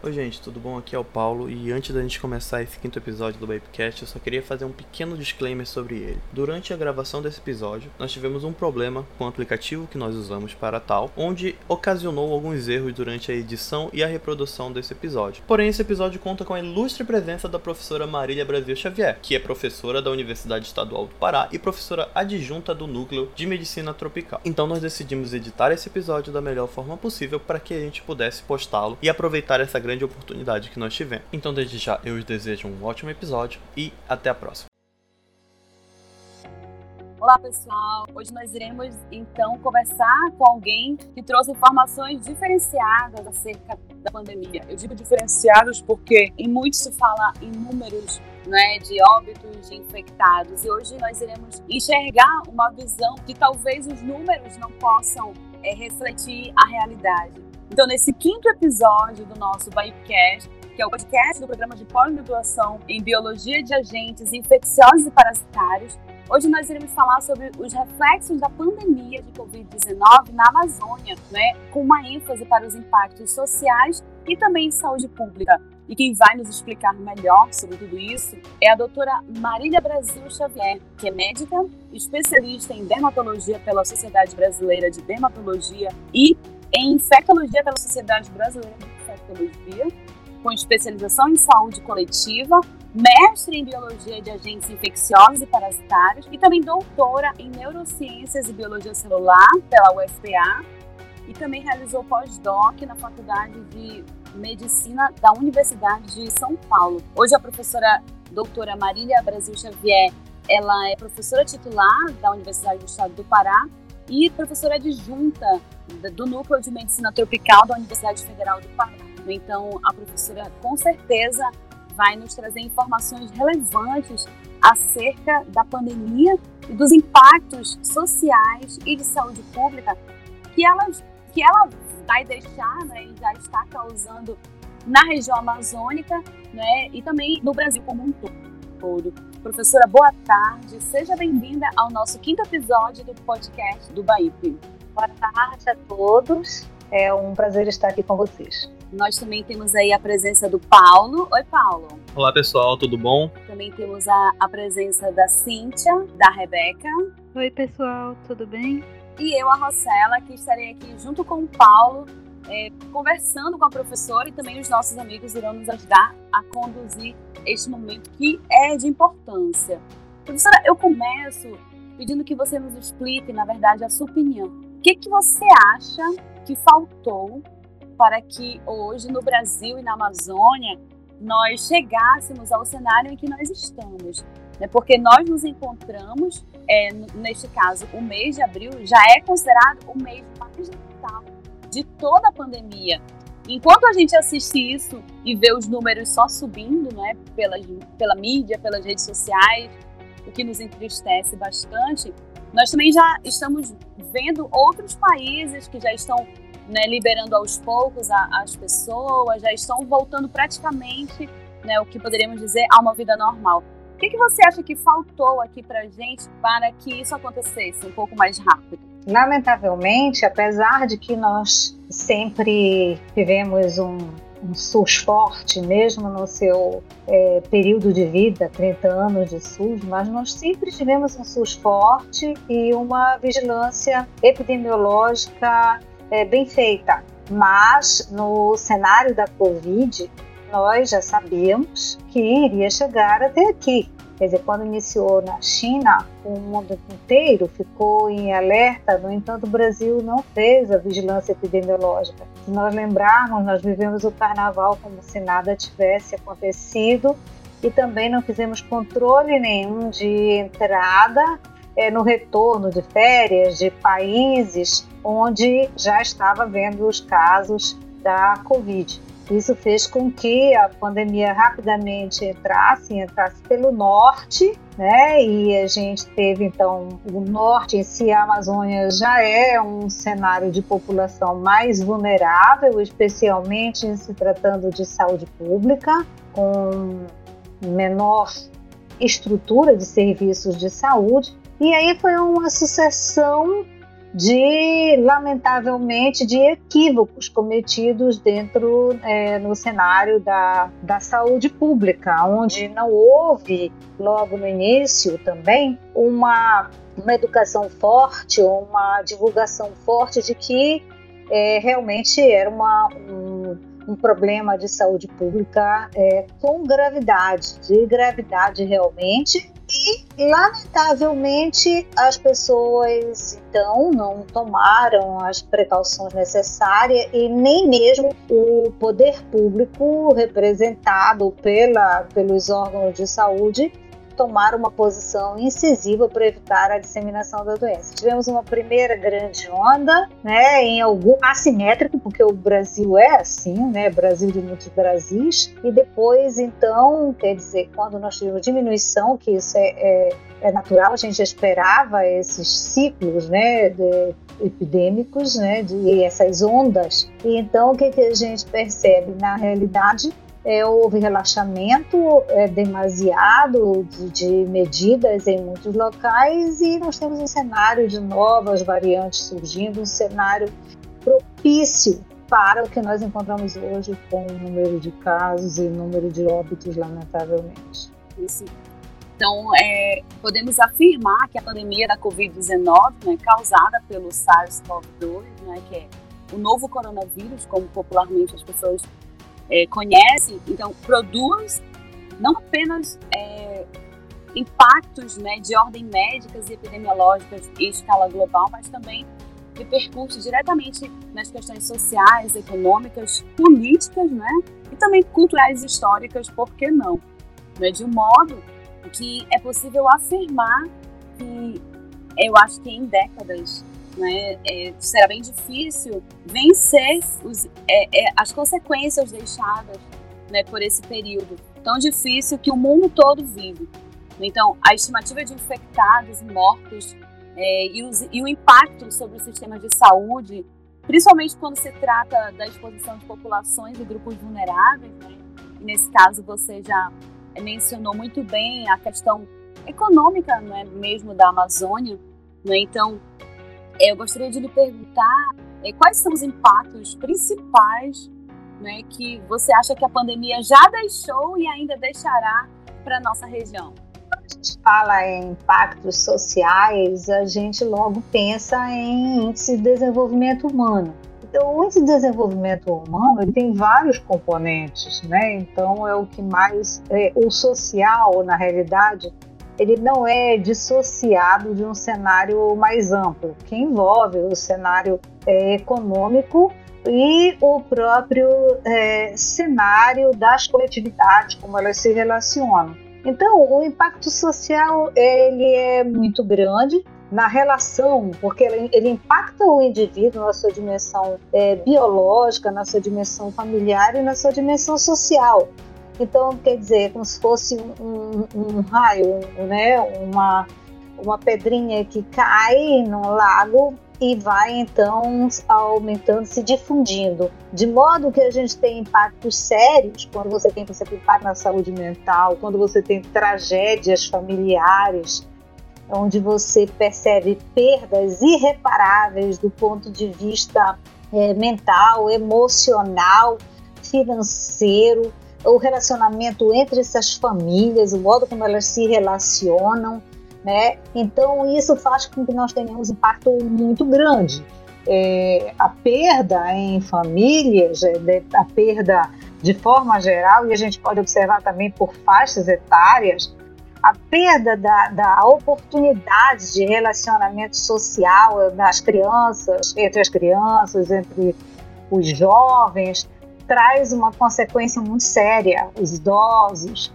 Oi gente, tudo bom? Aqui é o Paulo e antes da gente começar esse quinto episódio do Vapecast, eu só queria fazer um pequeno disclaimer sobre ele. Durante a gravação desse episódio, nós tivemos um problema com o aplicativo que nós usamos para tal, onde ocasionou alguns erros durante a edição e a reprodução desse episódio. Porém, esse episódio conta com a ilustre presença da professora Marília Brasil Xavier, que é professora da Universidade Estadual do Pará e professora adjunta do Núcleo de Medicina Tropical. Então nós decidimos editar esse episódio da melhor forma possível para que a gente pudesse postá-lo e aproveitar essa grande oportunidade que nós tivemos. Então, desde já, eu os desejo um ótimo episódio e até a próxima. Olá pessoal, hoje nós iremos então conversar com alguém que trouxe informações diferenciadas acerca da pandemia. Eu digo diferenciados porque em muitos se fala em números né, de óbitos, de infectados, e hoje nós iremos enxergar uma visão que talvez os números não possam é, refletir a realidade. Então, nesse quinto episódio do nosso Biocast, que é o podcast do programa de pós-graduação em Biologia de Agentes Infecciosos e Parasitários, hoje nós iremos falar sobre os reflexos da pandemia de Covid-19 na Amazônia, né, com uma ênfase para os impactos sociais e também em saúde pública. E quem vai nos explicar melhor sobre tudo isso é a doutora Marília Brasil Xavier, que é médica, especialista em dermatologia pela Sociedade Brasileira de Dermatologia e em infectologia pela Sociedade Brasileira de Infectologia, com especialização em saúde coletiva, mestre em biologia de agentes infecciosos e parasitários e também doutora em neurociências e biologia celular pela UFPA e também realizou pós-doc na Faculdade de Medicina da Universidade de São Paulo. Hoje a professora doutora Marília Brasil Xavier, ela é professora titular da Universidade do Estado do Pará e professora adjunta do Núcleo de Medicina Tropical da Universidade Federal do Pará. Então, a professora com certeza vai nos trazer informações relevantes acerca da pandemia e dos impactos sociais e de saúde pública que ela, que ela vai deixar né, e já está causando na região amazônica né, e também no Brasil como um todo. Professora, boa tarde. Seja bem-vinda ao nosso quinto episódio do podcast do BAIP. Boa tarde a todos. É um prazer estar aqui com vocês. Nós também temos aí a presença do Paulo. Oi, Paulo. Olá, pessoal, tudo bom? Também temos a, a presença da Cíntia, da Rebeca. Oi, pessoal, tudo bem? E eu, a Rossella, que estarei aqui junto com o Paulo, é, conversando com a professora e também os nossos amigos irão nos ajudar a conduzir este momento que é de importância. Professora, eu começo pedindo que você nos explique, na verdade, a sua opinião o que, que você acha que faltou para que hoje no Brasil e na Amazônia nós chegássemos ao cenário em que nós estamos? Né? Porque nós nos encontramos, é, neste caso, o mês de abril já é considerado o mês mais letal de toda a pandemia. Enquanto a gente assiste isso e vê os números só subindo, né, pela, pela mídia, pelas redes sociais, o que nos entristece bastante, nós também já estamos vendo outros países que já estão né, liberando aos poucos a, as pessoas, já estão voltando praticamente, né, o que poderíamos dizer, a uma vida normal. O que, que você acha que faltou aqui para gente para que isso acontecesse um pouco mais rápido? Lamentavelmente, apesar de que nós sempre tivemos um um SUS forte, mesmo no seu é, período de vida, 30 anos de SUS, mas nós sempre tivemos um SUS forte e uma vigilância epidemiológica é, bem feita. Mas no cenário da Covid, nós já sabíamos que iria chegar até aqui. Quer dizer, quando iniciou na China, o mundo inteiro ficou em alerta, no entanto, o Brasil não fez a vigilância epidemiológica. Se nós lembrarmos, nós vivemos o carnaval como se nada tivesse acontecido e também não fizemos controle nenhum de entrada é, no retorno de férias de países onde já estava vendo os casos da Covid. Isso fez com que a pandemia rapidamente entrasse, entrasse pelo norte, né? E a gente teve então o norte em si, a Amazônia já é um cenário de população mais vulnerável, especialmente em se tratando de saúde pública, com menor estrutura de serviços de saúde. E aí foi uma sucessão de, lamentavelmente, de equívocos cometidos dentro é, no cenário da, da saúde pública, onde não houve, logo no início também, uma, uma educação forte, uma divulgação forte de que é, realmente era uma, um, um problema de saúde pública é, com gravidade, de gravidade realmente, e, lamentavelmente, as pessoas então não tomaram as precauções necessárias e nem mesmo o poder público representado pela, pelos órgãos de saúde tomar uma posição incisiva para evitar a disseminação da doença. Tivemos uma primeira grande onda, né, em algum assimétrico, porque o Brasil é assim, né, Brasil de muitos Brasis, e depois, então, quer dizer, quando nós tivemos diminuição, que isso é, é, é natural, a gente esperava esses ciclos, né, de, epidêmicos, né, de essas ondas. E então o que, que a gente percebe na realidade é, houve relaxamento é, demasiado de, de, medidas em muitos locais e nós temos um cenário de novas variantes surgindo, um cenário propício para o que nós encontramos hoje com o número de casos e número de óbitos, lamentavelmente. Isso. Então, é, podemos afirmar que a pandemia da Covid-19, né, causada pelo SARS-CoV-2, né, que é o novo coronavírus, como popularmente as pessoas é, conhece, então produz não apenas é, impactos né, de ordem médicas e epidemiológicas em escala global, mas também repercute diretamente nas questões sociais, econômicas, políticas, né, e também culturais e históricas, por que não? Né, de um modo que é possível afirmar que eu acho que em décadas né, é, será bem difícil vencer os, é, é, as consequências deixadas né, por esse período tão difícil que o mundo todo vive. Então, a estimativa de infectados e mortos é, e, os, e, o impacto sobre o sistema de saúde, principalmente quando se trata da exposição de populações e grupos vulneráveis, né, nesse caso você já mencionou muito bem a questão econômica né, mesmo da Amazônia. Né, então, eu gostaria de lhe perguntar é, quais são os impactos principais né, que você acha que a pandemia já deixou e ainda deixará para a nossa região? Quando a gente fala em impactos sociais, a gente logo pensa em índice de desenvolvimento humano. Então, o índice de desenvolvimento humano tem vários componentes, né? Então, é o que mais. É, o social, na realidade, ele não é dissociado de um cenário mais amplo, que envolve o cenário é, econômico e o próprio é, cenário das coletividades, como elas se relacionam. Então, o impacto social ele é muito grande na relação, porque ele, ele impacta o indivíduo na sua dimensão é, biológica, na sua dimensão familiar e na sua dimensão social. Então, quer dizer, como se fosse um, um, raio, né? uma, uma pedrinha que cai num lago e vai então aumentando, se difundindo, de modo que a gente tem impactos sérios quando você tem, por exemplo, impacto na saúde mental, quando você tem tragédias familiares, onde você percebe perdas irreparáveis do ponto de vista é, mental, emocional, financeiro o relacionamento entre essas famílias, o modo como elas se relacionam, né? Então isso faz com que nós tenhamos um impacto muito grande. É, a perda em famílias, é, a perda de forma geral, e a gente pode observar também por faixas etárias, a perda da, da oportunidade de relacionamento social das crianças, entre as crianças, entre os jovens, traz uma consequência muito séria, os idosos.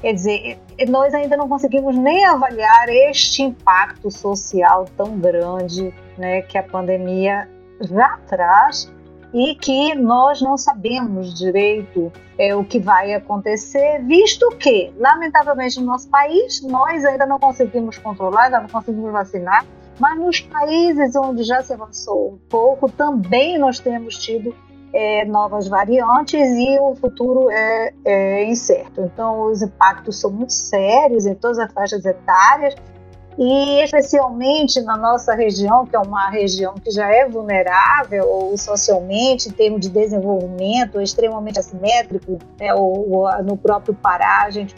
Quer dizer, nós ainda não conseguimos nem avaliar este impacto social tão grande né, que a pandemia já traz e que nós não sabemos direito é, o que vai acontecer, visto que, lamentavelmente, no nosso país, nós ainda não conseguimos controlar, ainda não conseguimos vacinar, mas nos países onde já se avançou um pouco, também nós temos tido é, novas variantes e o futuro é, é, incerto. Então, os impactos são muito sérios em todas as faixas etárias e especialmente na nossa região, que é uma região que já é vulnerável ou socialmente, em termos de desenvolvimento, é extremamente assimétrico, né? no próprio Pará a gente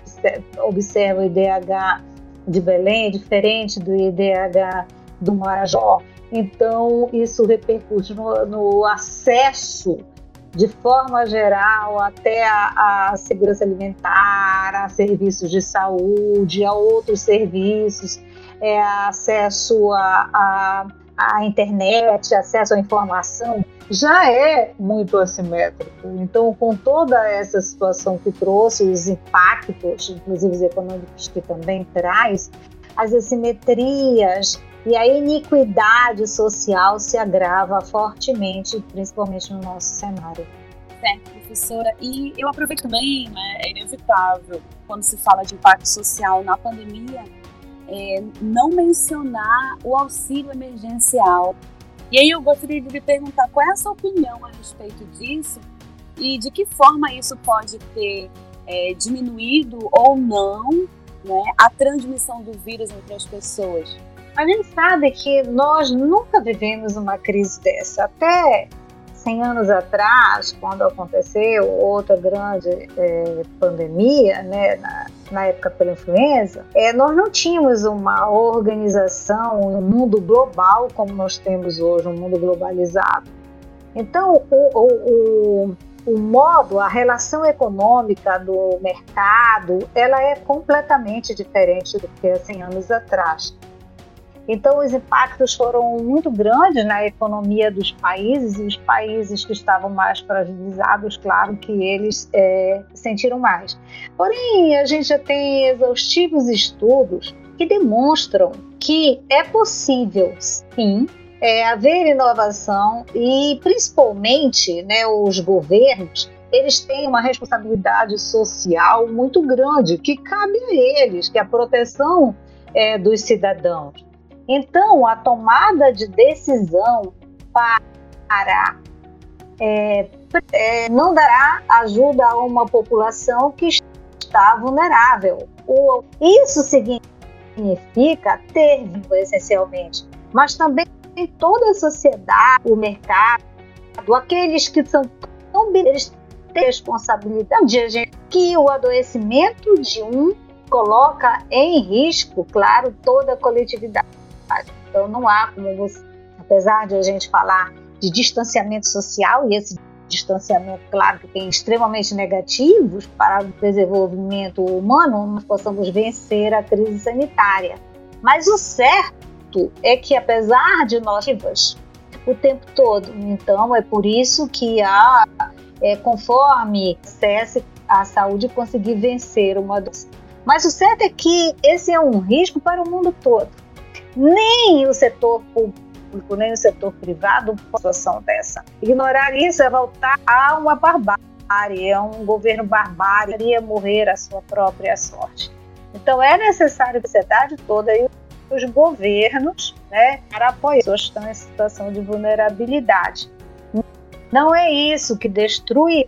observa o IDH de Belém, diferente do IDH do Marajó. Então, isso repercute no, no acesso de forma geral, até a, a, segurança alimentar, a serviços de saúde, a outros serviços, é, acesso à internet, acesso à informação, já é muito assimétrico. Então, com toda essa situação que trouxe, os impactos, inclusive os econômicos que também traz, as assimetrias e a iniquidade social se agrava fortemente, principalmente no nosso cenário. Certo, professora. E eu aproveito também, né, é inevitável, quando se fala de impacto social na pandemia, é, não mencionar o auxílio emergencial. E aí eu gostaria de lhe perguntar qual é a sua opinião a respeito disso e de que forma isso pode ter é, diminuído ou não né, a transmissão do vírus entre as pessoas. A gente sabe que nós nunca vivemos uma crise dessa. Até 100 anos atrás, quando aconteceu outra grande é, pandemia, né, na, na, época pela influenza, é, nós não tínhamos uma organização, um mundo global como nós temos hoje, um mundo globalizado. Então, o, o, o, o modo, a relação econômica do mercado, ela é completamente diferente do que há 100 anos atrás. Então, os impactos foram muito grandes na economia dos países, e os países que estavam mais fragilizados, claro que eles é, sentiram mais. Porém, a gente já tem exaustivos estudos que demonstram que é possível, sim, é, haver inovação e, principalmente, né, os governos eles têm uma responsabilidade social muito grande que cabe a eles, que é a proteção é, dos cidadãos. Então, a tomada de decisão para é, é, não dará ajuda a uma população que está vulnerável. O, isso significa ter essencialmente, mas também em toda a sociedade, o mercado, aqueles que são tão eles têm responsabilidade de gente que o adoecimento de um coloca em risco, claro, toda a coletividade. Então não há como você, apesar de a gente falar de distanciamento social, e esse distanciamento, claro, que tem extremamente negativos para o desenvolvimento humano, nós possamos vencer a crise sanitária. Mas o certo é que, apesar de nós o tempo todo, então é por isso que a, é, conforme cesse a saúde conseguir vencer uma doença. Mas o certo é que esse é um risco para o mundo todo nem o setor público, nem o setor privado uma situação dessa. Ignorar isso é voltar a uma barbárie, é um governo barbário, iria morrer a sua própria sorte. Então é necessário a sociedade toda e os governos né, para apoiar pessoas que estão em situação de vulnerabilidade. Não é isso que destrui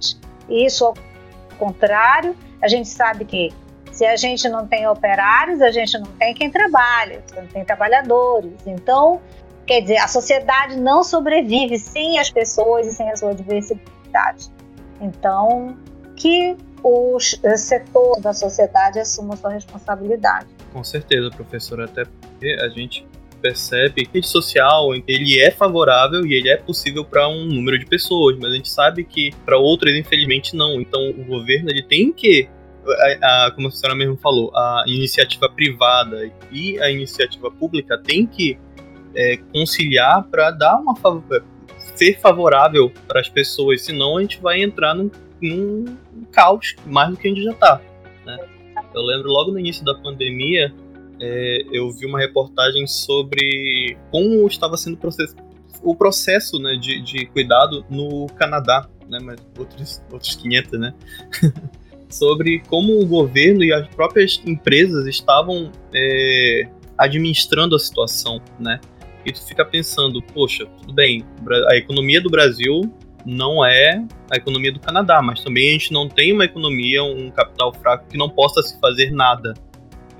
isso, ao contrário, a gente sabe que se a gente não tem operários, a gente não tem quem trabalha, não tem trabalhadores. Então, quer dizer, a sociedade não sobrevive sem as pessoas e sem a sua diversidade. Então, que o setor da sociedade assuma sua responsabilidade. Com certeza, professora, até porque a gente percebe que a rede social ele é favorável e ele é possível para um número de pessoas, mas a gente sabe que para outras infelizmente não. Então o governo ele tem que a, a, como a senhora mesmo falou, a iniciativa privada e a iniciativa pública tem que é, conciliar para dar uma ser favorável para as pessoas, senão a gente vai entrar num, num caos mais do que a gente já está. Né? Eu lembro logo no início da pandemia, é, eu vi uma reportagem sobre como estava sendo process... o processo né, de, de cuidado no Canadá, né, mas outros, outros 500, né? sobre como o governo e as próprias empresas estavam é, administrando a situação, né? E tu fica pensando, poxa, tudo bem, a economia do Brasil não é a economia do Canadá, mas também a gente não tem uma economia, um capital fraco que não possa se fazer nada.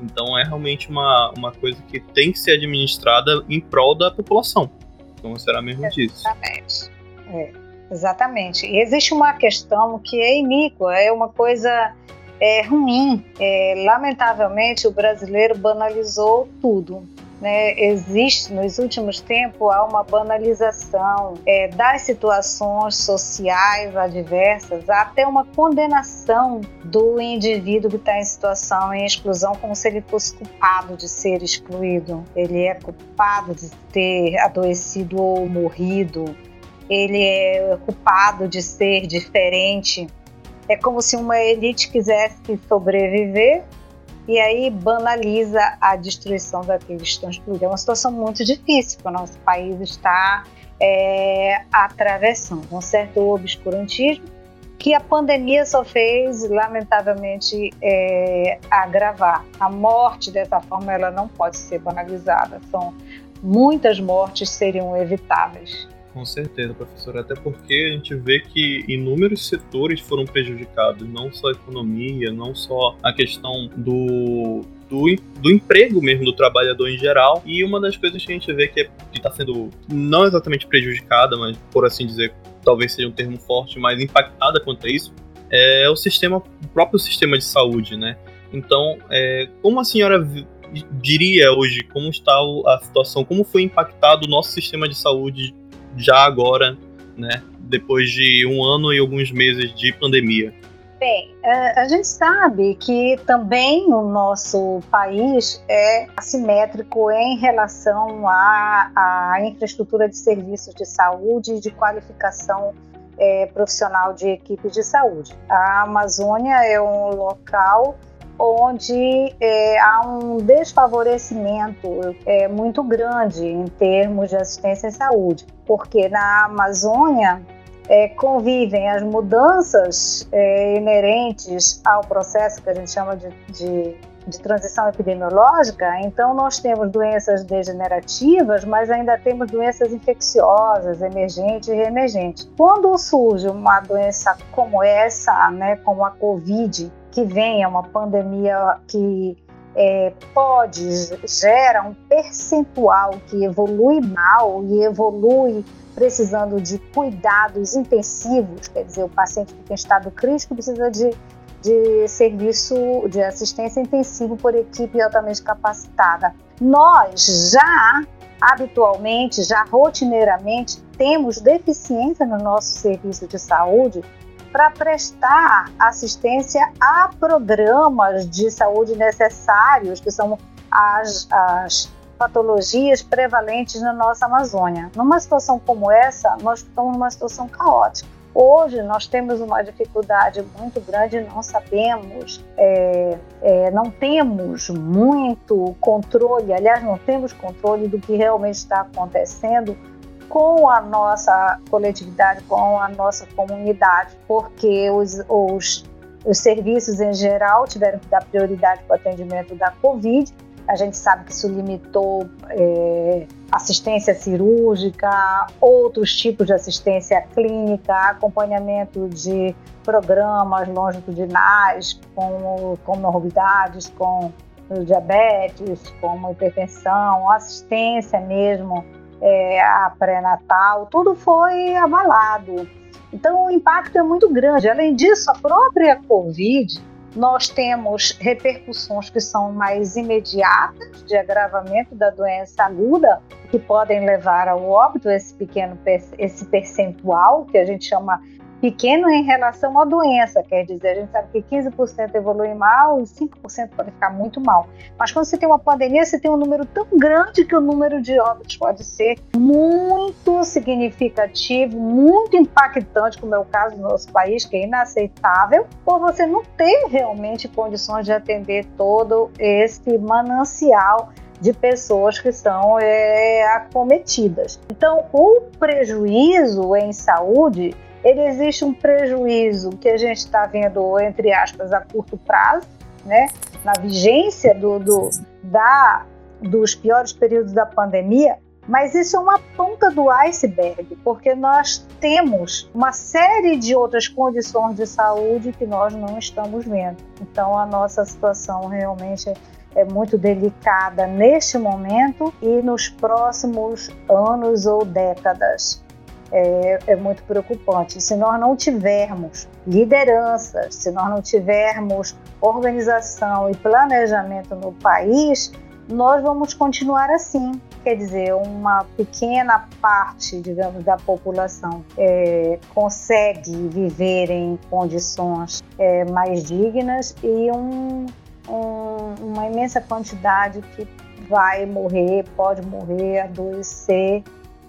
Então é realmente uma, uma coisa que tem que ser administrada em prol da população. Então será mesmo disso. Exatamente. É, exatamente. E existe uma questão que é iníqua, é uma coisa é, ruim. É, lamentavelmente, o brasileiro banalizou tudo. Né, existe nos últimos tempos há uma banalização é, das situações sociais adversas, até uma condenação do indivíduo que está em situação em exclusão, como se ele fosse culpado de ser excluído. Ele é culpado de ter adoecido ou morrido. Ele é culpado de ser diferente. É como se uma elite quisesse sobreviver e aí banaliza a destruição daqueles excluídos. É uma situação muito difícil que o nosso país está é, atravessando, um certo obscurantismo que a pandemia só fez, lamentavelmente, é, agravar. A morte, dessa forma, ela não pode ser banalizada. São muitas mortes seriam evitáveis. Com certeza, professor. Até porque a gente vê que inúmeros setores foram prejudicados, não só a economia, não só a questão do, do, do, emprego mesmo do trabalhador em geral. E uma das coisas que a gente vê que é, está sendo não exatamente prejudicada, mas por assim dizer, talvez seja um termo forte, mas impactada quanto a isso, é o sistema, o próprio sistema de saúde, né? Então, é, como a senhora diria hoje como está a situação, como foi impactado o nosso sistema de saúde já agora, né? Depois de um ano e alguns meses de pandemia? Bem, é, a gente sabe que também o nosso país é assimétrico em relação à, à infraestrutura de serviços de saúde e de qualificação é, profissional de equipe de saúde. A Amazônia é um local onde é, há um desfavorecimento é, muito grande em termos de assistência à saúde, porque na Amazônia é, convivem as mudanças é, inerentes ao processo que a gente chama de, de, de, transição epidemiológica. Então, nós temos doenças degenerativas, mas ainda temos doenças infecciosas, emergentes e reemergentes. Quando surge uma doença como essa, né, como a Covid, que venha uma pandemia que é, pode gera um percentual que evolui mal e evolui precisando de cuidados intensivos, quer dizer, o paciente que tem estado crítico precisa de, de serviço de assistência intensivo por equipe altamente capacitada. Nós já habitualmente, já rotineiramente, temos deficiência no nosso serviço de saúde para prestar assistência a programas de saúde necessários, que são as, as patologias prevalentes na nossa Amazônia. Numa situação como essa, nós estamos numa situação caótica. Hoje nós temos uma dificuldade muito grande, não sabemos, é, é, não temos muito controle, aliás, não temos controle do que realmente está acontecendo com a nossa coletividade, com a nossa comunidade, porque os, os, os serviços em geral tiveram que dar prioridade para o atendimento da Covid. A gente sabe que isso limitou é, assistência cirúrgica, outros tipos de assistência clínica, acompanhamento de programas longitudinais com comorbidades, com diabetes, como hipertensão, assistência mesmo é, a pré-natal, tudo foi abalado. Então o impacto é muito grande. Além disso, a própria Covid, nós temos repercussões que são mais imediatas de agravamento da doença aguda, que podem levar ao óbito esse pequeno esse percentual que a gente chama pequeno em relação à doença, quer dizer, a gente sabe que 15% evolui mal e 5% pode ficar muito mal. Mas quando você tem uma pandemia, você tem um número tão grande que o número de óbitos pode ser muito significativo, muito impactante, como é o caso do nosso país, que é inaceitável, por você não ter realmente condições de atender todo esse manancial de pessoas que são é, acometidas. Então, o prejuízo em saúde ele existe um prejuízo que a gente está vendo, entre aspas, a curto prazo, né? na vigência do, do, da, dos piores períodos da pandemia, mas isso é uma ponta do iceberg, porque nós temos uma série de outras condições de saúde que nós não estamos vendo. Então a nossa situação realmente é muito delicada neste momento e nos próximos anos ou décadas. É, é, muito preocupante. Se nós não tivermos lideranças, se nós não tivermos organização e planejamento no país, nós vamos continuar assim. Quer dizer, uma pequena parte, digamos, da população é, consegue viver em condições é, mais dignas e um, um, uma imensa quantidade que vai morrer, pode morrer, adoecer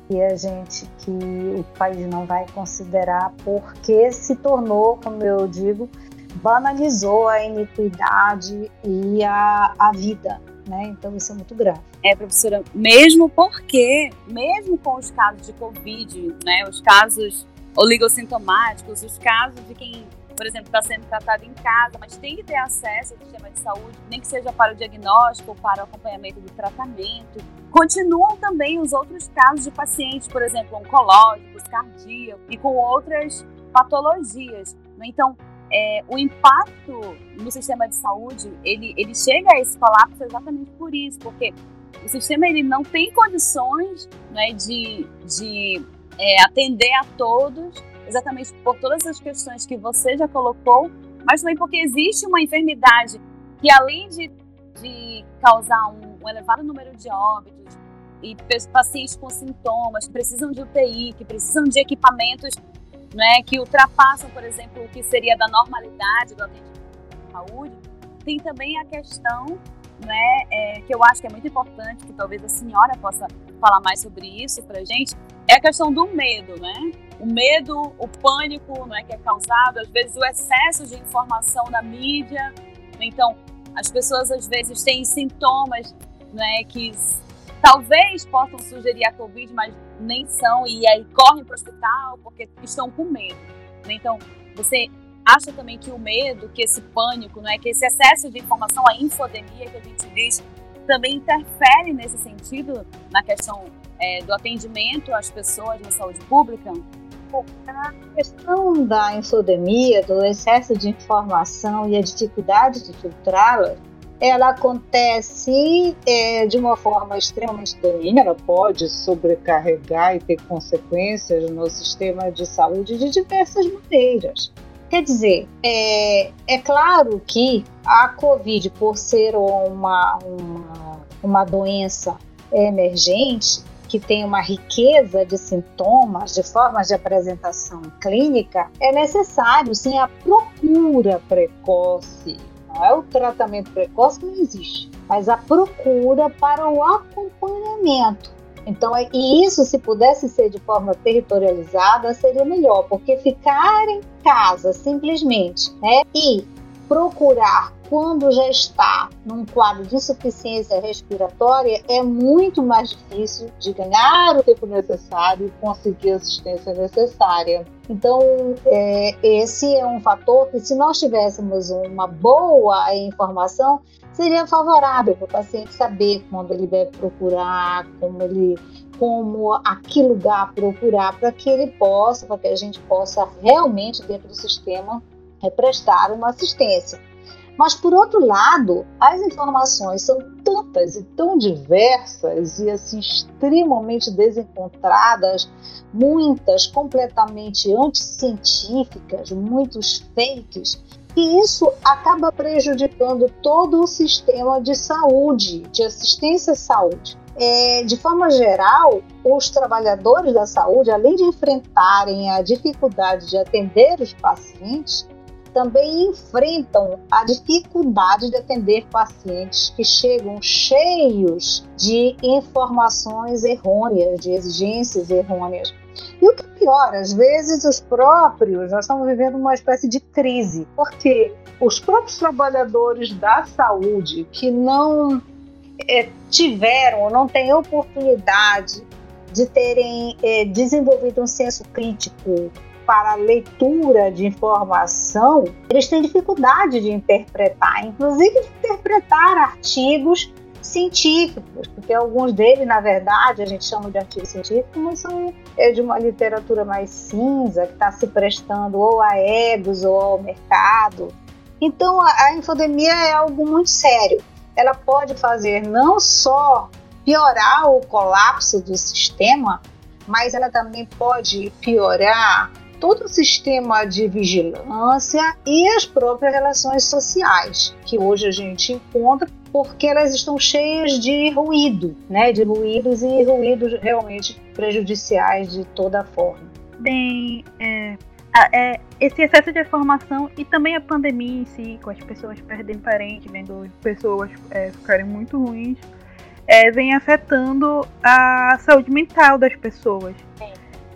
e a gente que o país não vai considerar porque se tornou, como eu digo, banalizou a iniquidade e a, a vida né? Então isso é muito grave. É, professora, mesmo porque, mesmo com os casos de Covid, né, os casos oligossintomáticos, os casos de quem, por exemplo, está sendo tratado em casa, mas tem que ter acesso ao sistema de saúde, nem que seja para o diagnóstico ou para o acompanhamento do tratamento. Continuam também os outros casos de pacientes, por exemplo, oncológicos, cardíacos e com outras patologias. Então, é, o impacto no sistema de saúde, ele, ele chega a esse colapso exatamente por isso, porque o sistema ele não tem condições né, de, de é, atender a todos, exatamente por todas as questões que você já colocou, mas também porque existe uma enfermidade que além de, de causar um, um elevado número de óbitos e pacientes com sintomas que precisam de UTI, que precisam de equipamentos né, que ultrapassam, por exemplo, o que seria da normalidade do atendimento de saúde, tem também a questão, né, é, que eu acho que é muito importante, que talvez a senhora possa falar mais sobre isso para gente, é a questão do medo, né? O medo, o pânico, né, que é causado, às vezes o excesso de informação na mídia. Então, as pessoas às vezes têm sintomas, né, que talvez possam sugerir a Covid, mas nem são, e aí correm para o hospital porque estão com medo. Né? Então, você acha também que o medo, que esse pânico, né, que esse excesso de informação, a infodemia que a gente diz, também interfere nesse sentido na questão é, do atendimento às pessoas na saúde pública? A questão da infodemia, do excesso de informação e a dificuldade de filtrá-la, ela acontece é, de uma forma extremamente daninha, ela pode sobrecarregar e ter consequências no sistema de saúde de diversas maneiras. Quer dizer, é, é claro que a Covid, por ser uma, uma, uma doença emergente, que tem uma riqueza de sintomas, de formas de apresentação clínica, é necessário sim a procura precoce não é o tratamento precoce que não existe, mas a procura para o acompanhamento. Então, é, e isso, se pudesse ser de forma territorializada, seria melhor, porque ficar em casa simplesmente né, e procurar quando já está num quadro de insuficiência respiratória é muito mais difícil de ganhar o tempo necessário e conseguir a assistência necessária. Então, é, esse é um fator que, se nós tivéssemos uma boa informação, seria favorável para o paciente saber quando ele deve procurar, como ele como a que lugar procurar para que ele possa, para que a gente possa realmente dentro do sistema é prestar uma assistência. Mas, por outro lado, as informações são tantas e tão diversas e assim extremamente desencontradas, muitas completamente anticientíficas, muitos fakes, que isso acaba prejudicando todo o sistema de saúde, de assistência à saúde. É, de forma geral, os trabalhadores da saúde, além de enfrentarem a dificuldade de atender os pacientes, também enfrentam a dificuldade de atender pacientes que chegam cheios de informações errôneas, de exigências errôneas. E o que é pior, às vezes os próprios, nós estamos vivendo uma espécie de crise, porque os próprios trabalhadores da saúde que não é, tiveram não têm oportunidade de terem é, desenvolvido um senso crítico para a leitura de informação, eles têm dificuldade de interpretar, inclusive de interpretar artigos científicos, porque alguns deles, na verdade, a gente chama de artigos científicos, mas são é de uma literatura mais cinza, que está se prestando ou a egos ou ao mercado. Então, a infodemia é algo muito sério. ela pode fazer não só piorar o colapso do sistema, mas ela também pode piorar todo o sistema de vigilância e as próprias relações sociais que hoje a gente encontra porque elas estão cheias de ruído, né? De ruídos e ruídos realmente prejudiciais de toda forma. Bem, é, é, esse excesso de informação e também a pandemia em si, com as pessoas perdendo parentes, vendo pessoas é, ficarem muito ruins, é, vem afetando a saúde mental das pessoas.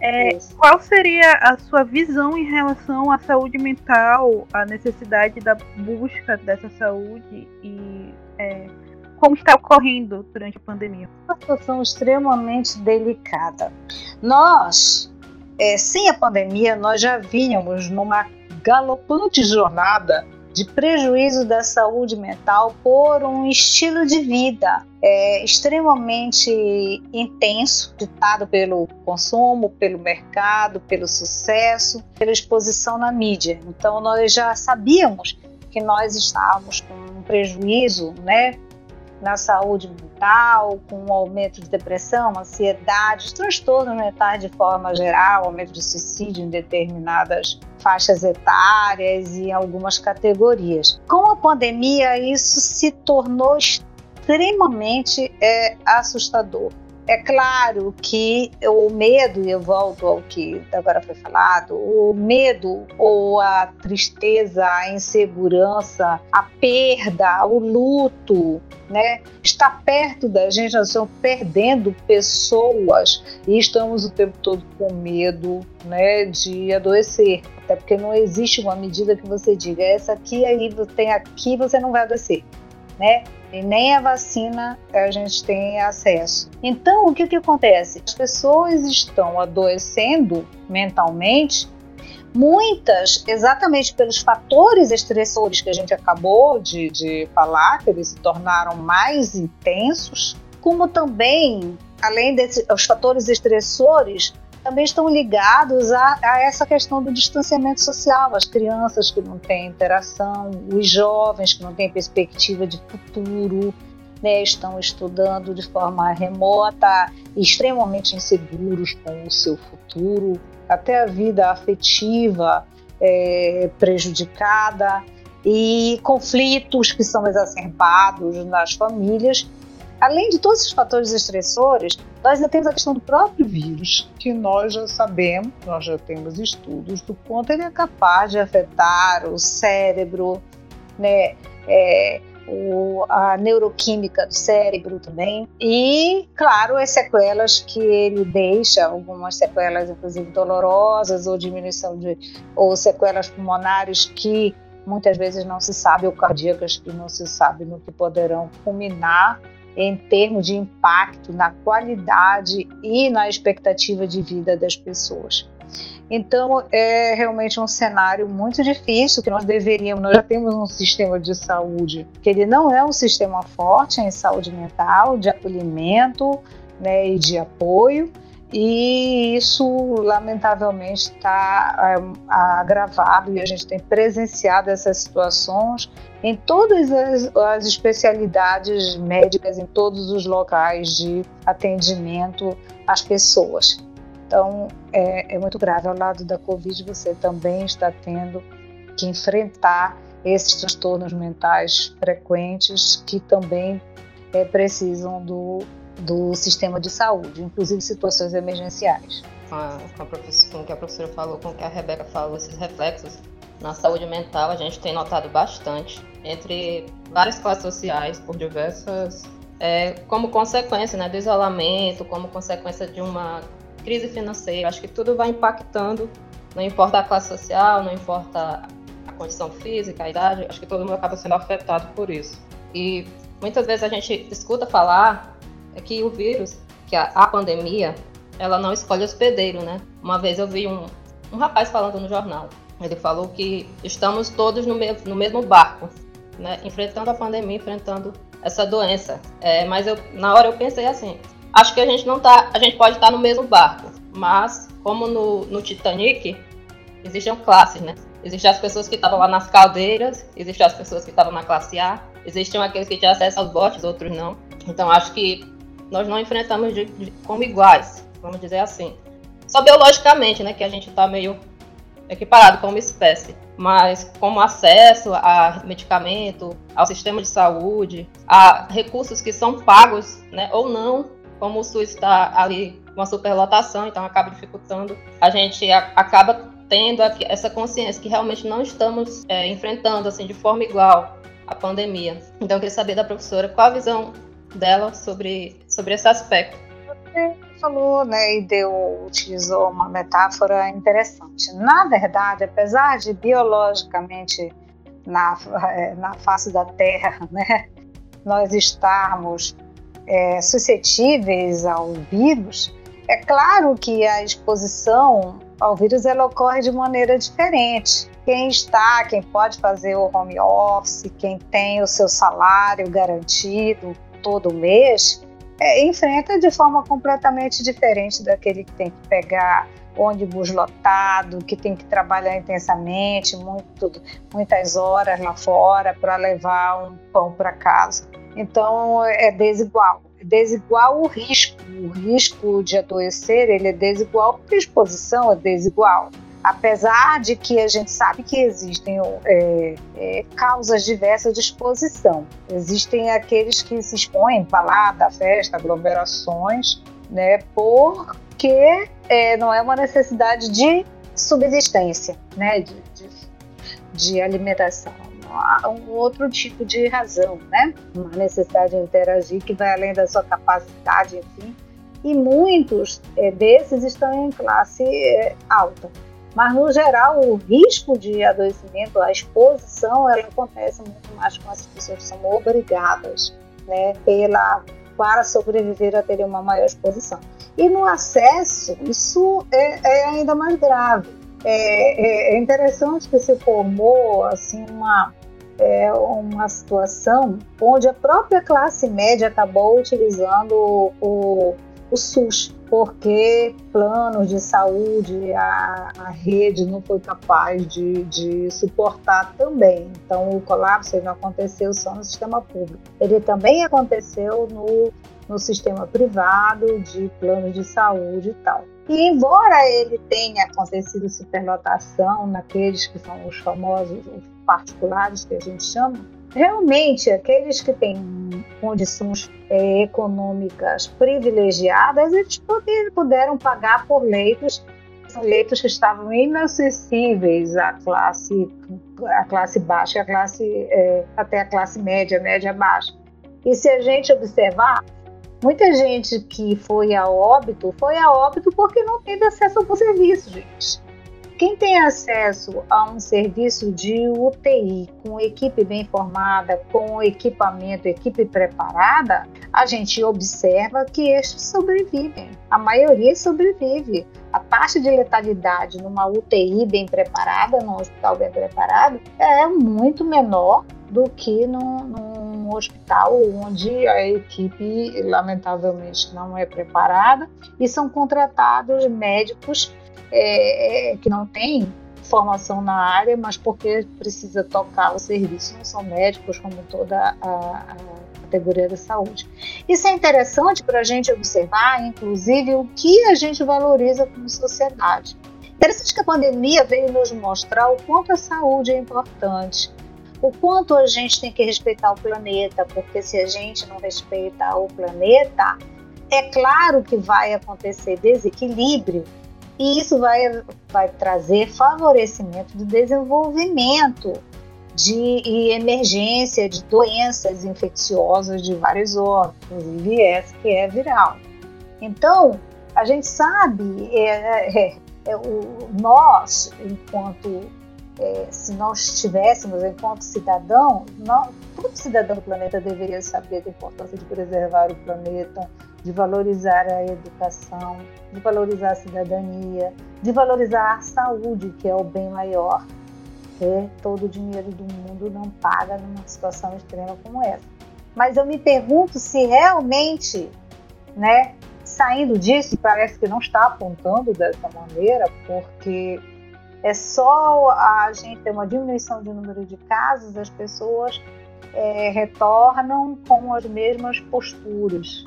É, qual seria a sua visão em relação à saúde mental, a necessidade da busca dessa saúde e é, como está ocorrendo durante a pandemia? Uma situação extremamente delicada. Nós é, sem a pandemia, nós já vínhamos numa galopante jornada de prejuízo da saúde mental por um estilo de vida é, extremamente intenso, ditado pelo consumo, pelo mercado, pelo sucesso, pela exposição na mídia. Então nós já sabíamos que nós estávamos com um prejuízo, né, na saúde mental, com o aumento de depressão, ansiedade, os transtornos mentais de forma geral, aumento de suicídio em determinadas faixas etárias e em algumas categorias. Com a pandemia, isso se tornou extremamente é, assustador. É claro que o medo, eu volto ao que agora foi falado, o medo ou a tristeza, a insegurança, a perda, o luto, né? Está perto da gente, nós estamos perdendo pessoas e estamos o tempo todo com medo, né, de adoecer. Até porque não existe uma medida que você diga essa aqui aí tem aqui você não vai adoecer, né? e nem a vacina a gente tem acesso. Então, o que, que acontece? As pessoas estão adoecendo mentalmente, muitas exatamente pelos fatores estressores que a gente acabou de, de falar, que eles se tornaram mais intensos, como também, além desses fatores estressores, também estão ligados a, a, essa questão do distanciamento social, as crianças que não têm interação, os jovens que não têm perspectiva de futuro, né, estão estudando de forma remota, extremamente inseguros com o seu futuro, até a vida afetiva é, prejudicada e conflitos que são exacerbados nas famílias Além de todos esses fatores estressores, nós ainda temos a questão do próprio vírus, que nós já sabemos, nós já temos estudos do quanto ele é capaz de afetar o cérebro, né, é, o, a neuroquímica do cérebro também. E, claro, as sequelas que ele deixa, algumas sequelas, inclusive, dolorosas, ou diminuição de. ou sequelas pulmonares que muitas vezes não se sabe, ou cardíacas que não se sabe no que poderão culminar em termos de impacto na qualidade e na expectativa de vida das pessoas. Então, é realmente um cenário muito difícil que nós deveríamos. Nós já temos um sistema de saúde que ele não é um sistema forte em saúde mental, de acolhimento né, e de apoio, e isso lamentavelmente está é, agravado e a gente tem presenciado essas situações em todas as, as, especialidades médicas, em todos os locais de atendimento às pessoas. Então é, é muito grave. Ao lado da Covid, você também está tendo que enfrentar esses transtornos mentais frequentes que também é, precisam do do sistema de saúde, inclusive situações emergenciais. Com, a, com, com o que a professora falou, com o que a Rebeca falou, esses reflexos na saúde mental a gente tem notado bastante entre várias classes sociais por diversas é, como consequência né, do isolamento, como consequência de uma crise financeira. Acho que tudo vai impactando, não importa a classe social, não importa a condição física, a idade, acho que todo mundo acaba sendo afetado por isso. E muitas vezes a gente escuta falar é que o vírus, que a, a pandemia, ela não escolhe hospedeiro, né? Uma vez eu vi um, um rapaz falando no jornal. Ele falou que estamos todos no, me no mesmo barco, né? Enfrentando a pandemia, enfrentando essa doença. É, mas eu, na hora eu pensei assim, acho que a gente não tá, a gente pode estar no mesmo barco, mas como no, no Titanic, existiam classes, né? Existiam as pessoas que estavam lá nas caldeiras, existiam as pessoas que estavam na classe A, Existem aqueles que têm acesso aos bots, outros não. Então acho que nós não enfrentamos de, de, como iguais, vamos dizer assim. Só biologicamente, né, que a gente está meio equiparado como espécie, mas como acesso a medicamento, ao sistema de saúde, a recursos que são pagos, né, ou não, como o SUS está ali com a superlotação, então acaba dificultando, a gente acaba tendo essa consciência que realmente não estamos é, enfrentando assim de forma igual a pandemia. Então eu queria saber da professora qual a visão dela sobre, sobre esse aspecto. Falou, né, e deu, utilizou uma metáfora interessante. Na verdade, apesar de biologicamente na, é, na face da Terra, né, nós estarmos é, suscetíveis ao vírus, é claro que a exposição ao vírus ela ocorre de maneira diferente. Quem está, quem pode fazer o home office, quem tem o seu salário garantido todo mês, é, enfrenta de forma completamente diferente daquele que tem que pegar ônibus lotado, que tem que trabalhar intensamente, muito, muitas horas lá fora para levar um pão para casa. Então é desigual desigual o risco. O risco de adoecer ele é desigual porque a exposição é desigual. Apesar de que a gente sabe que existem é, é, causas diversas de exposição. Existem aqueles que se expõem, balada, festa, aglomerações, né, porque é, não é uma necessidade de subsistência, né, de, de, de alimentação um outro tipo de razão, né? Uma necessidade de interagir que vai além da sua capacidade, enfim. E muitos é, desses estão em classe é, alta. Mas, no geral, o risco de adoecimento, a exposição, ela acontece muito mais com as pessoas que são obrigadas, né, pela, para sobreviver a ter uma maior exposição. E no acesso, isso é, é ainda mais grave. É, é, é interessante que se formou assim uma é uma situação onde a própria classe média acabou utilizando o, o SUS, porque planos de saúde, a, a rede não foi capaz de, de, suportar também. Então, o colapso não aconteceu só no sistema público, ele também aconteceu no, no sistema privado, de planos de saúde e tal. E embora ele tenha acontecido superlotação naqueles que são os famosos particulares que a gente chama, realmente aqueles que têm condições é, econômicas privilegiadas, eles poder, puderam pagar por leitos leitos que estavam inacessíveis à classe à classe baixa, à classe é, até a classe média, média baixa. E se a gente observar, muita gente que foi a óbito foi a óbito porque não teve acesso ao serviço, gente. Quem tem acesso a um serviço de UTI com equipe bem formada, com equipamento, equipe preparada, a gente observa que estes sobrevivem. A maioria sobrevive. A taxa de letalidade numa UTI bem preparada, num hospital bem preparado, é muito menor do que num, num hospital onde a equipe, lamentavelmente, não é preparada e são contratados médicos é, é, que não tem formação na área, mas porque precisa tocar o serviço, não são médicos como toda a, a categoria da saúde. Isso é interessante para a gente observar, inclusive, o que a gente valoriza como sociedade. Interessante que a pandemia veio nos mostrar o quanto a saúde é importante, o quanto a gente tem que respeitar o planeta, porque se a gente não respeitar o planeta, é claro que vai acontecer desequilíbrio e isso vai, vai trazer favorecimento do desenvolvimento de emergência de doenças infecciosas de vários órgãos, inclusive essa que é viral. Então, a gente sabe, é, é, é o, nós, enquanto, é, se nós tivéssemos, enquanto cidadão, nós, todo cidadão do planeta deveria saber da importância de preservar o planeta, de valorizar a educação, de valorizar a cidadania, de valorizar a saúde, que é o bem maior, que todo o dinheiro do mundo não paga numa situação extrema como essa. Mas eu me pergunto se realmente, né, saindo disso, parece que não está apontando dessa maneira, porque é só a gente ter uma diminuição de número de casos, as pessoas é, retornam com as mesmas posturas.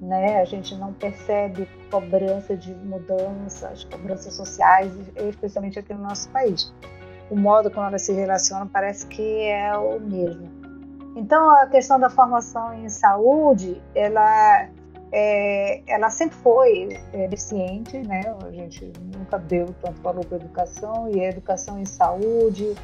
Né? A gente não percebe cobrança de mudanças, cobranças sociais, especialmente aqui no nosso país. O modo como elas se relacionam parece que é o mesmo. Então, a questão da formação em saúde, ela, é, ela sempre foi eficiente, né? A gente nunca deu tanto valor para a educação, e a educação em saúde,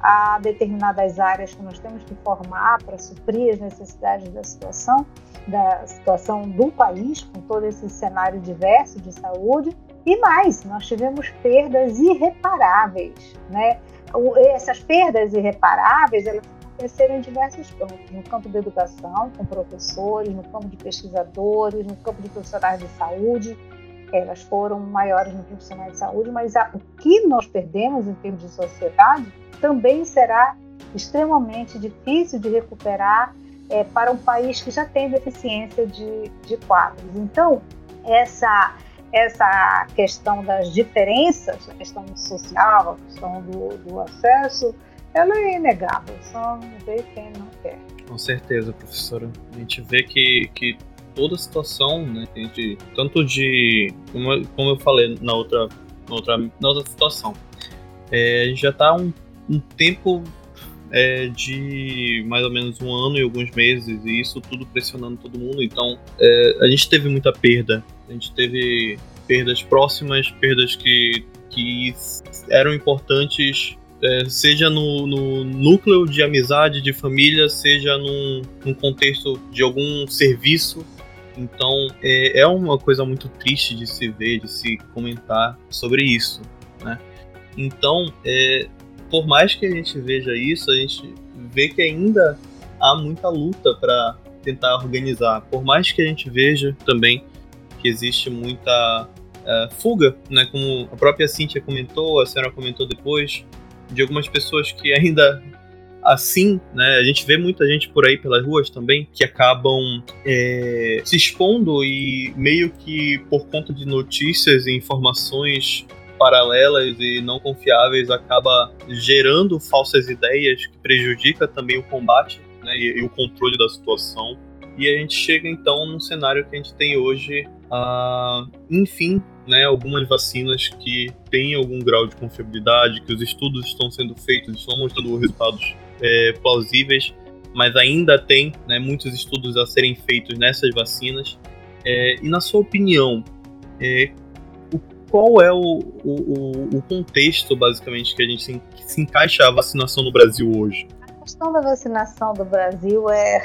há determinadas áreas que nós temos que formar para suprir as necessidades da situação, da situação do país, com todo esse cenário diverso de saúde. E mais, nós tivemos perdas irreparáveis, né? Essas perdas irreparáveis, elas aconteceram em diversos campos, no campo da educação, com professores, no campo de pesquisadores, no campo de profissionais de saúde, elas foram maiores no profissionais de saúde, mas a, o que nós perdemos em termos de sociedade também será extremamente difícil de recuperar é, para um país que já tem deficiência de, de quadros. Então, essa, essa questão das diferenças, a questão social, a questão do, do acesso, ela é inegável, só vê quem não quer. Com certeza, professora. A gente vê que, que toda a situação, né, de, tanto de, como, como eu falei na outra, na outra, na outra situação, é, já está um um tempo é, de mais ou menos um ano e alguns meses, e isso tudo pressionando todo mundo. Então, é, a gente teve muita perda. A gente teve perdas próximas, perdas que, que eram importantes, é, seja no, no, núcleo de amizade, de família, seja num, num contexto de algum serviço. Então, é, é uma coisa muito triste de se ver, de se comentar sobre isso, né? Então, é, por mais que a gente veja isso, a gente vê que ainda há muita luta para tentar organizar. Por mais que a gente veja também que existe muita uh, fuga, né, como a própria Cíntia comentou, a senhora comentou depois, de algumas pessoas que ainda assim, né, a gente vê muita gente por aí pelas ruas também que acabam é, se expondo e meio que por conta de notícias e informações paralelas e não confiáveis acaba gerando falsas ideias que prejudica também o combate né, e, e, o controle da situação. E a gente chega então num cenário que a gente tem hoje, uh, enfim, né, algumas vacinas que têm algum grau de confiabilidade, que os estudos estão sendo feitos, estão mostrando resultados é, plausíveis, mas ainda tem né, muitos estudos a serem feitos nessas vacinas. É, e na sua opinião, é, qual é o, o, o contexto, basicamente, que a gente se, se encaixa a vacinação no Brasil hoje? A questão da vacinação do Brasil é,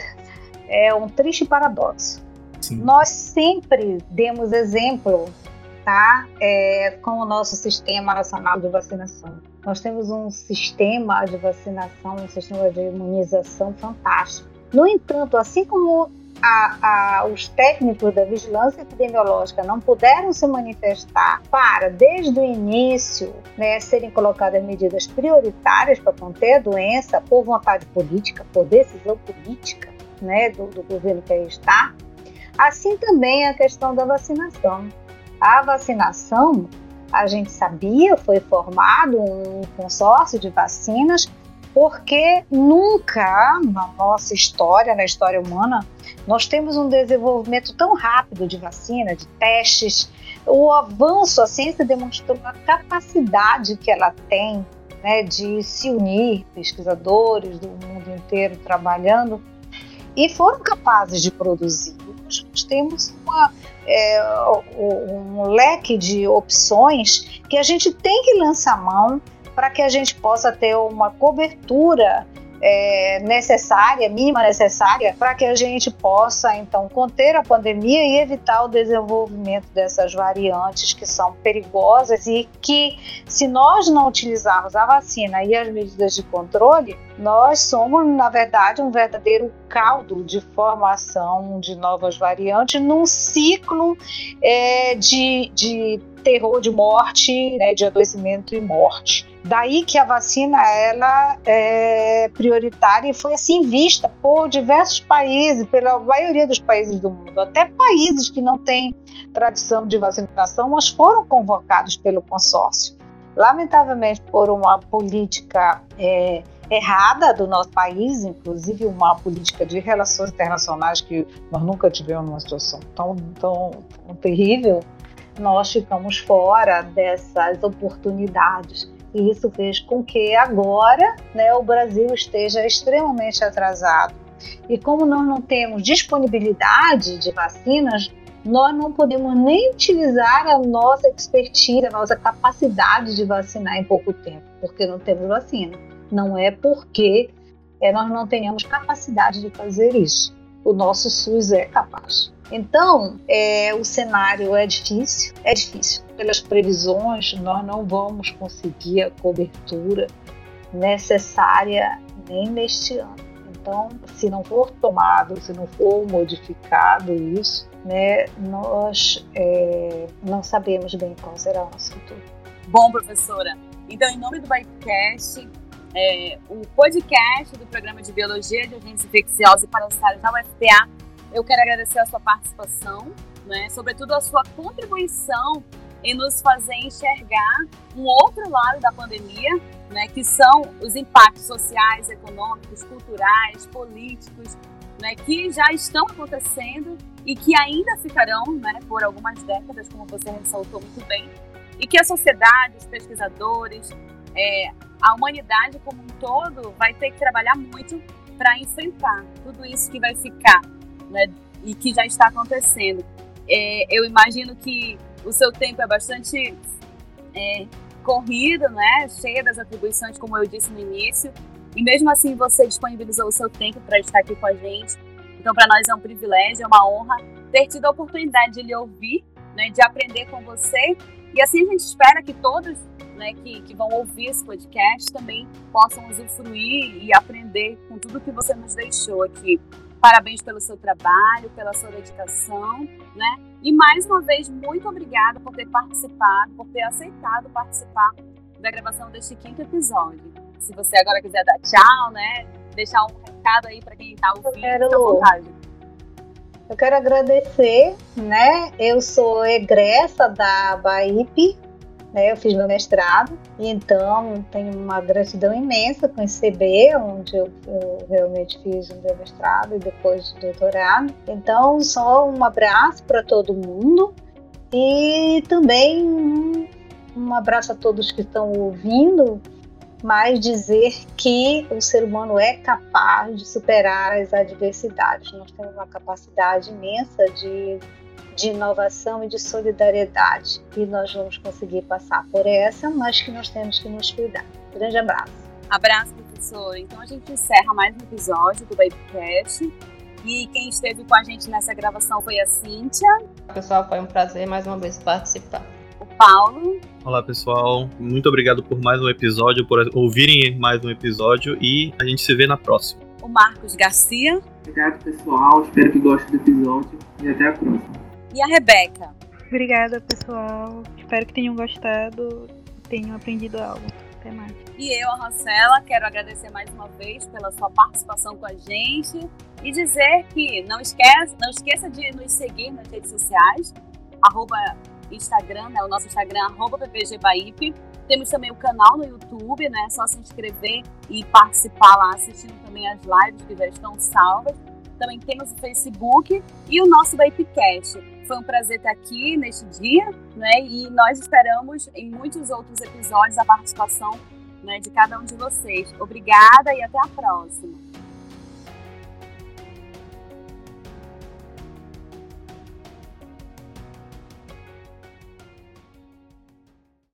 é um triste paradoxo. Nós sempre demos exemplo tá, é, com o nosso Sistema Nacional de Vacinação. Nós temos um sistema de vacinação, um sistema de imunização fantástico. No entanto, assim como a, a, os técnicos da vigilância epidemiológica não puderam se manifestar para, desde o início, né, serem colocadas medidas prioritárias para conter a doença por vontade política, por decisão política né, do, do governo que aí está, assim também a questão da vacinação. A vacinação, a gente sabia, foi formado um consórcio de vacinas porque nunca na nossa história, na história humana, nós temos um desenvolvimento tão rápido de vacina, de testes. O avanço, a ciência demonstrou a capacidade que ela tem né, de se unir, pesquisadores do mundo inteiro trabalhando, e foram capazes de produzir. Nós temos uma, é, um leque de opções que a gente tem que lançar mão para que a gente possa ter uma cobertura é, necessária, mínima necessária, para que a gente possa então conter a pandemia e evitar o desenvolvimento dessas variantes que são perigosas e que, se nós não utilizarmos a vacina e as medidas de controle, nós somos, na verdade, um verdadeiro caldo de formação de novas variantes num ciclo é, de, de terror de morte, né, de adoecimento e morte. Daí que a vacina ela é prioritária e foi assim vista por diversos países, pela maioria dos países do mundo, até países que não têm tradição de vacinação, mas foram convocados pelo consórcio. Lamentavelmente, por uma política é, errada do nosso país, inclusive uma política de relações internacionais que nós nunca tivemos uma situação tão, tão, tão terrível, nós ficamos fora dessas oportunidades. E isso fez com que agora né, o Brasil esteja extremamente atrasado. E como nós não temos disponibilidade de vacinas, nós não podemos nem utilizar a nossa expertise, a nossa capacidade de vacinar em pouco tempo, porque não temos vacina. Não é porque é, nós não tenhamos capacidade de fazer isso. O nosso SUS é capaz. Então, é, o cenário é difícil, é difícil. Pelas previsões, nós não vamos conseguir a cobertura necessária nem neste ano. Então, se não for tomado, se não for modificado isso, né, nós é, não sabemos bem qual será o nosso futuro. Bom, professora, então, em nome do Bikecast, é, o podcast do programa de Biologia de Agentes Infecciosos e Parasitários da UFPA, eu quero agradecer a sua participação, né, sobretudo a sua contribuição em nos fazer enxergar um outro lado da pandemia, né, que são os impactos sociais, econômicos, culturais, políticos, né, que já estão acontecendo e que ainda ficarão né, por algumas décadas, como você ressaltou muito bem, e que a sociedade, os pesquisadores, é, a humanidade como um todo vai ter que trabalhar muito para enfrentar tudo isso que vai ficar né, e que já está acontecendo. É, eu imagino que o seu tempo é bastante é, corrido, né, cheio das atribuições, como eu disse no início, e mesmo assim você disponibilizou o seu tempo para estar aqui com a gente. Então, para nós é um privilégio, é uma honra ter tido a oportunidade de lhe ouvir, né, de aprender com você. E assim a gente espera que todos né, que, que vão ouvir esse podcast também possam usufruir e aprender com tudo que você nos deixou aqui. Parabéns pelo seu trabalho, pela sua dedicação, né? E mais uma vez, muito obrigada por ter participado, por ter aceitado participar da gravação deste quinto episódio. Se você agora quiser dar tchau, né? Deixar um recado aí para quem está ouvindo, quero... fica à vontade. Eu quero agradecer, né? Eu sou egressa da BAIP, né? Eu fiz meu mestrado, e então tenho uma gratidão imensa com o ICB, onde eu, eu realmente fiz o meu mestrado e depois o doutorado. Então, só um abraço para todo mundo e também um, um abraço a todos que estão ouvindo mas dizer que o ser humano é capaz de superar as adversidades. Nós temos uma capacidade imensa de de inovação e de solidariedade. E nós vamos conseguir passar por essa, mas que nós temos que nos cuidar. Grande abraço. Abraço, professor. Então a gente encerra mais um episódio do Babycast. E quem esteve com a gente nessa gravação foi a Cíntia. Pessoal, foi um prazer mais uma vez participar. Paulo. Olá, pessoal. Muito obrigado por mais um episódio, por ouvirem mais um episódio e a gente se vê na próxima. O Marcos Garcia. Obrigado, pessoal. Espero que gostem do episódio e até a próxima e a Rebeca. Obrigada, pessoal. Espero que tenham gostado e tenham aprendido algo. Até mais. E eu, a Rosela, quero agradecer mais uma vez pela sua participação com a gente e dizer que não esqueça, não esqueça de nos seguir nas redes sociais, arroba Instagram, né, o nosso Instagram, arroba PPGBaip. Temos também o canal no YouTube, né? É só se inscrever e participar lá, assistindo também as lives que já estão salvas. Também temos o Facebook e o nosso Vapecast. Foi um prazer estar aqui neste dia, né? E nós esperamos em muitos outros episódios a participação né, de cada um de vocês. Obrigada e até a próxima.